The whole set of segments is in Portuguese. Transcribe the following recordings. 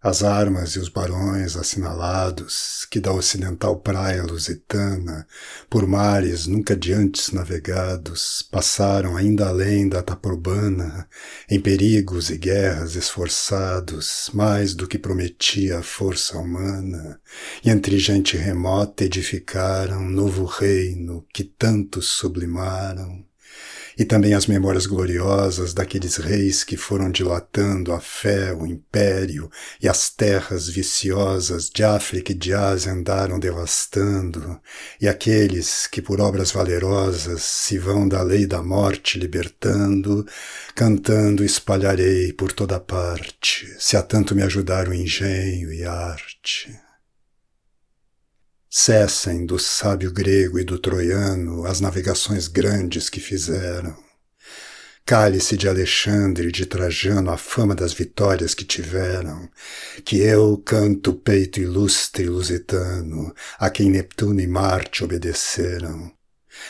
As armas e os barões assinalados, que da ocidental praia lusitana, por mares nunca de antes navegados, passaram ainda além da tapa urbana, em perigos e guerras esforçados, mais do que prometia a força humana, e entre gente remota edificaram novo reino que tantos sublimaram e também as memórias gloriosas daqueles reis que foram dilatando a fé, o império e as terras viciosas de África e de Ásia andaram devastando, e aqueles que por obras valerosas se vão da lei da morte libertando, cantando espalharei por toda parte, se a tanto me ajudar o engenho e a arte. Cessem do sábio grego e do troiano as navegações grandes que fizeram. Cale-se de Alexandre e de Trajano a fama das vitórias que tiveram, que eu canto peito ilustre lusitano, a quem Neptuno e Marte obedeceram.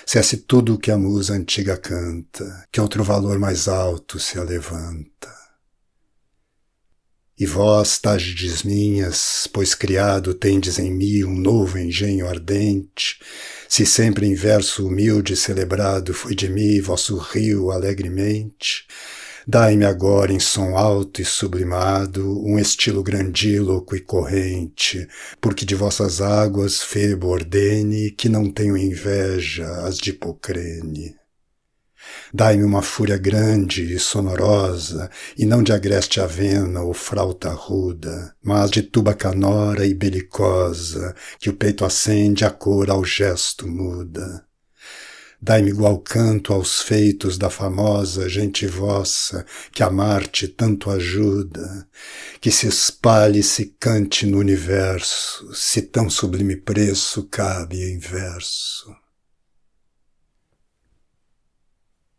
Cesse tudo o que a musa antiga canta, que outro valor mais alto se alevanta. E vós, tágides minhas, pois criado tendes em mim um novo engenho ardente, se sempre em verso humilde celebrado foi de mim vosso rio alegremente, dai-me agora em som alto e sublimado um estilo grandíloco e corrente, porque de vossas águas Febo ordene que não tenho inveja as de Hipocrene. Dai-me uma fúria grande e sonorosa, e não de agreste avena ou frauta ruda, mas de tuba canora e belicosa, que o peito acende, a cor ao gesto muda. Dai-me igual canto aos feitos da famosa gente vossa, que a Marte tanto ajuda, que se espalhe e se cante no universo, se tão sublime preço cabe em verso.